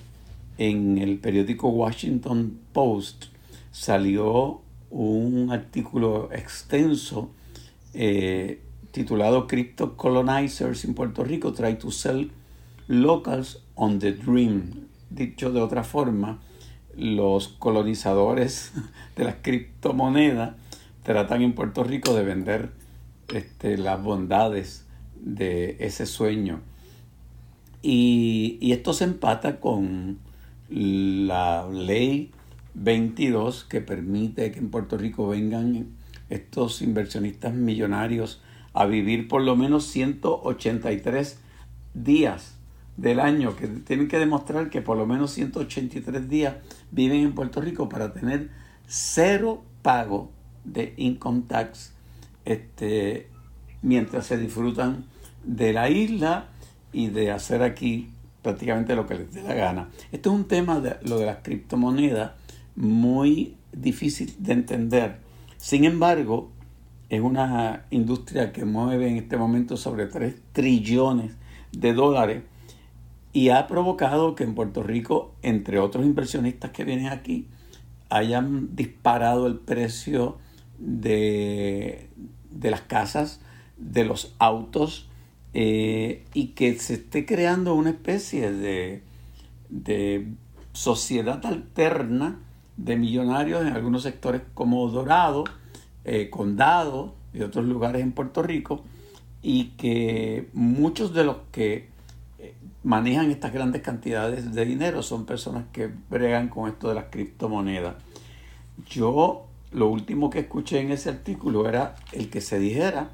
S1: en el periódico Washington Post, salió un artículo extenso eh, titulado Crypto Colonizers in Puerto Rico Try to Sell Locals on the Dream. Dicho de otra forma, los colonizadores de las criptomonedas tratan en Puerto Rico de vender este, las bondades de ese sueño. Y, y esto se empata con la ley 22 que permite que en Puerto Rico vengan estos inversionistas millonarios a vivir por lo menos 183 días del año, que tienen que demostrar que por lo menos 183 días viven en Puerto Rico para tener cero pago de income tax este, mientras se disfrutan de la isla y de hacer aquí prácticamente lo que les dé la gana. Esto es un tema de lo de las criptomonedas muy difícil de entender. Sin embargo, es una industria que mueve en este momento sobre 3 trillones de dólares y ha provocado que en Puerto Rico, entre otros inversionistas que vienen aquí, hayan disparado el precio de, las casas, de los autos, eh, y que se esté creando una especie de, de sociedad alterna de millonarios en algunos sectores como Dorado, eh, condados y otros lugares en Puerto Rico y que muchos de los que eh, manejan estas grandes cantidades de dinero son personas que bregan con esto de las criptomonedas. Yo lo último que escuché en ese artículo era el que se dijera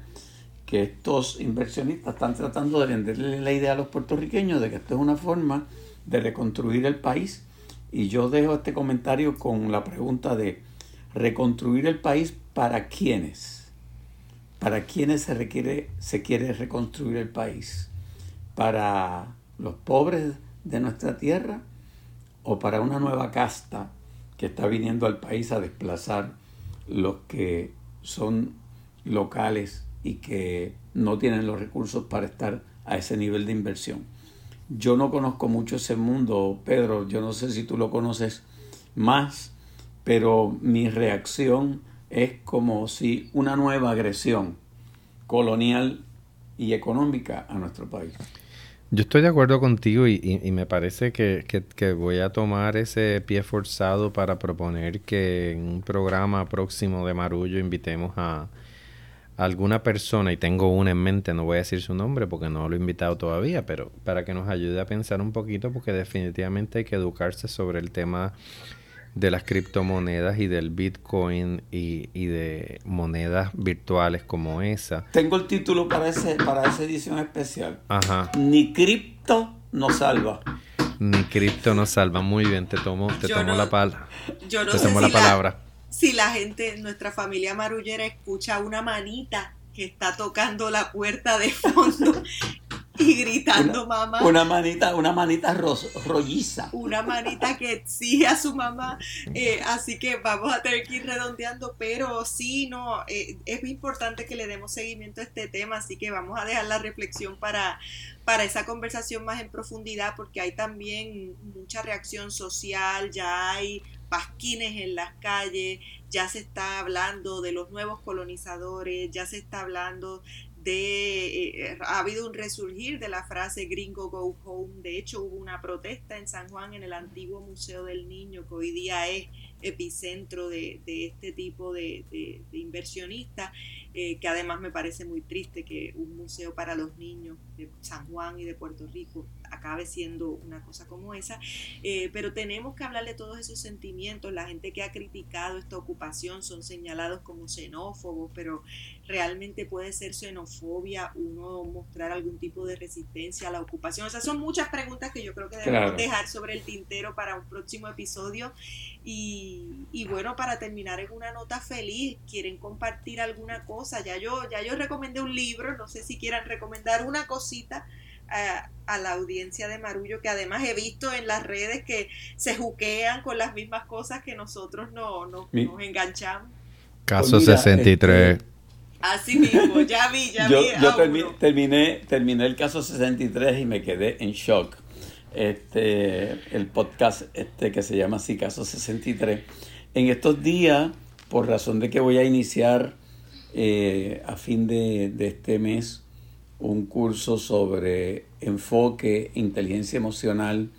S1: que estos inversionistas están tratando de venderle la idea a los puertorriqueños de que esto es una forma de reconstruir el país. Y yo dejo este comentario con la pregunta de reconstruir el país ¿Para quiénes? ¿Para quiénes se requiere, se quiere reconstruir el país? ¿Para los pobres de nuestra tierra? ¿O para una nueva casta que está viniendo al país a desplazar los que son locales y que no tienen los recursos para estar a ese nivel de inversión? Yo no conozco mucho ese mundo, Pedro, yo no sé si tú lo conoces más, pero mi reacción es como si una nueva agresión colonial y económica a nuestro país.
S2: Yo estoy de acuerdo contigo y, me parece que, voy a tomar ese pie forzado para proponer que en un programa próximo de Marullo invitemos a, alguna persona, y tengo una en mente, no voy a decir su nombre porque no lo he invitado todavía, pero para que nos ayude a pensar un poquito porque definitivamente hay que educarse sobre el tema de las criptomonedas y del Bitcoin y, de monedas virtuales como esa.
S1: Tengo el título para, ese, para esa edición especial.
S2: Ajá.
S1: Ni cripto nos salva.
S2: Ni cripto nos salva. Muy bien, te tomo, te tomo la palabra.
S3: Yo no
S2: te
S3: sé
S2: tomo la palabra.
S3: si la gente, nuestra familia marullera, escucha una manita que está tocando la puerta de fondo y gritando mamá.
S1: Una manita, una manita rolliza.
S3: Una manita que exige a su mamá. Eh, así que vamos a tener que ir redondeando, pero sí, no, eh, es importante que le demos seguimiento a este tema, así que vamos a dejar la reflexión para, para esa conversación más en profundidad, porque hay también mucha reacción social, ya hay pasquines en las calles, ya se está hablando de los nuevos colonizadores, ya se está hablando eh, ha habido un resurgir de la frase gringo go home, de hecho hubo una protesta en San Juan en el antiguo Museo del Niño, que hoy día es epicentro de, este tipo de, de inversionistas, eh, que además me parece muy triste que un museo para los niños de San Juan y de Puerto Rico acabe siendo una cosa como esa, eh, pero tenemos que hablar de todos esos sentimientos. La gente que ha criticado esta ocupación son señalados como xenófobos, pero realmente puede ser xenofobia uno mostrar algún tipo de resistencia a la ocupación. O sea, son muchas preguntas que yo creo que debemos dejar sobre el tintero para un próximo episodio. Y, y bueno, para terminar en una nota feliz, ¿quieren compartir alguna cosa? Ya yo, ya yo recomendé un libro, no sé si quieran recomendar una cosita a, la audiencia de Marullo, que además he visto en las redes que se juquean con las mismas cosas que nosotros no, nos enganchamos.
S2: Caso 63. Este,
S3: así mismo, ya vi, ya
S1: yo,
S3: vi.
S1: Yo terminé, terminé el caso 63 y me quedé en shock. Este, el podcast este que se llama así, Caso 63. En estos días, por razón de que voy a iniciar eh, a fin de, de este mes un curso sobre enfoque, inteligencia emocional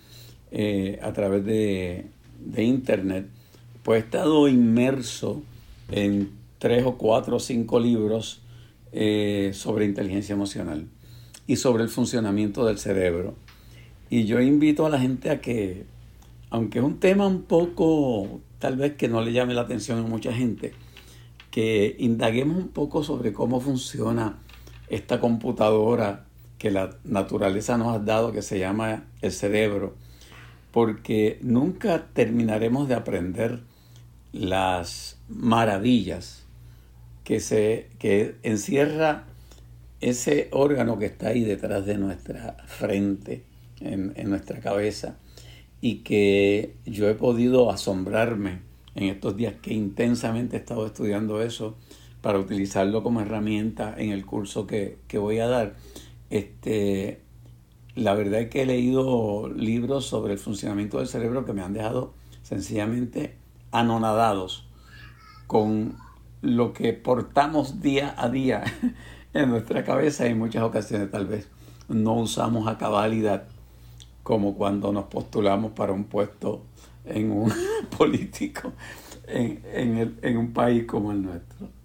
S1: eh, a través de, Internet, pues he estado inmerso en tres o cuatro o cinco libros eh, sobre inteligencia emocional y sobre el funcionamiento del cerebro. Y yo invito a la gente a que, aunque es un tema un poco, tal vez que no le llame la atención a mucha gente, que indaguemos un poco sobre cómo funciona esta computadora que la naturaleza nos ha dado, que se llama el cerebro, porque nunca terminaremos de aprender las maravillas que, se, que encierra ese órgano que está ahí detrás de nuestra frente, en, en nuestra cabeza, y que yo he podido asombrarme en estos días que intensamente he estado estudiando eso para utilizarlo como herramienta en el curso que, voy a dar. Este, la verdad es que he leído libros sobre el funcionamiento del cerebro que me han dejado sencillamente anonadados con lo que portamos día a día en nuestra cabeza y en muchas ocasiones tal vez no usamos a cabalidad como cuando nos postulamos para un puesto en un político en, en un país como el nuestro.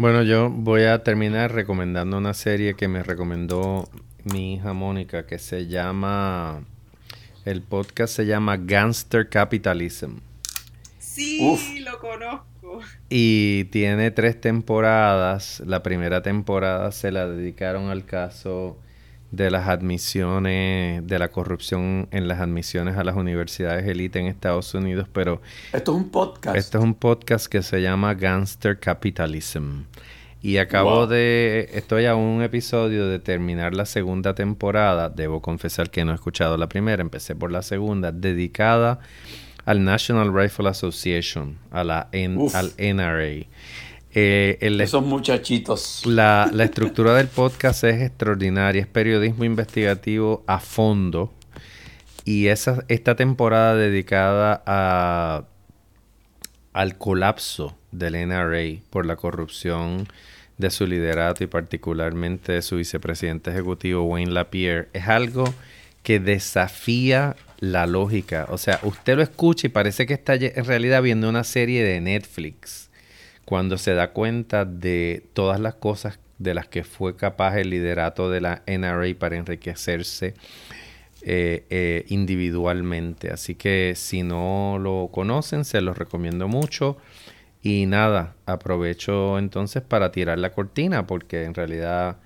S2: Bueno, yo voy a terminar recomendando una serie que me recomendó mi hija Mónica que se llama, el podcast se llama Gangster Capitalism.
S3: Sí, lo conozco.
S2: Y tiene tres temporadas. La primera temporada se la dedicaron al caso de las admisiones, de la corrupción en las admisiones a las universidades élite en Estados Unidos, pero...
S1: Esto es un podcast.
S2: Esto es un podcast que se llama Gangster Capitalism. Y acabo de... Estoy a un episodio de terminar la segunda temporada. Debo confesar que no he escuchado la primera, empecé por la segunda, dedicada al National Rifle Association, a la al NRA.
S1: Eh, Esos muchachitos.
S2: La, la estructura del podcast es extraordinaria, es periodismo investigativo a fondo. Y esa, esta temporada dedicada a, al colapso del NRA por la corrupción de su liderato y particularmente de su vicepresidente ejecutivo Wayne Lapierre es algo que desafía la lógica. O sea, usted lo escucha y parece que está en realidad viendo una serie de Netflix cuando se da cuenta de todas las cosas de las que fue capaz el liderato de la NRA para enriquecerse eh, eh, individualmente. Así que si no lo conocen, se los recomiendo mucho. Y nada, aprovecho entonces para tirar la cortina, porque en realidad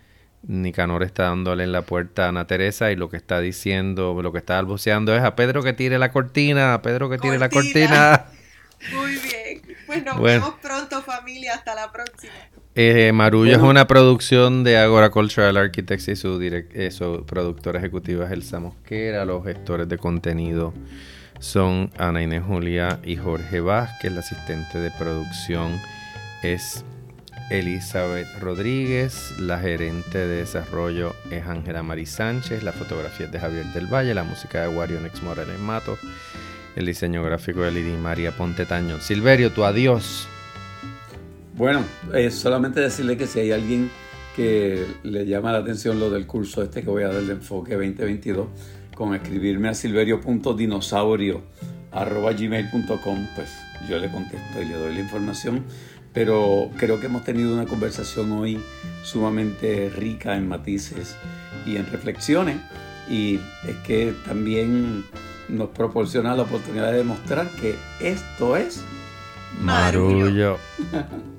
S2: Nicanor está dándole en la puerta a Ana Teresa y lo que está diciendo, lo que está albuceando es a Pedro que tire la cortina, a Pedro que tire la cortina.
S3: Muy bien. Pues nos vemos pronto, familia. Hasta la próxima.
S2: Eh, Marullo es una producción de Agora Cultural Architects y su, eh, su productora ejecutiva es Elsa Mosquera. Los gestores de contenido son Ana Inés Julia y Jorge Vázquez. La asistente de producción es Elizabeth Rodríguez. La gerente de desarrollo es Ángela Mari Sánchez. La fotografía es de Javier del Valle. La música de Wario Nex Morales Mato. El diseño gráfico de Lidia María Ponte Taño. Silverio, tu adiós.
S1: Bueno, solamente decirle que si hay alguien que le llama la atención lo del curso este que voy a dar de Enfoque 2022, con escribirme a silverio.dinosaurio.gmail.com, pues yo le contesto y le doy la información. Pero creo que hemos tenido una conversación hoy sumamente rica en matices y en reflexiones. Y es que también nos proporciona la oportunidad de demostrar que esto es
S2: Marullo.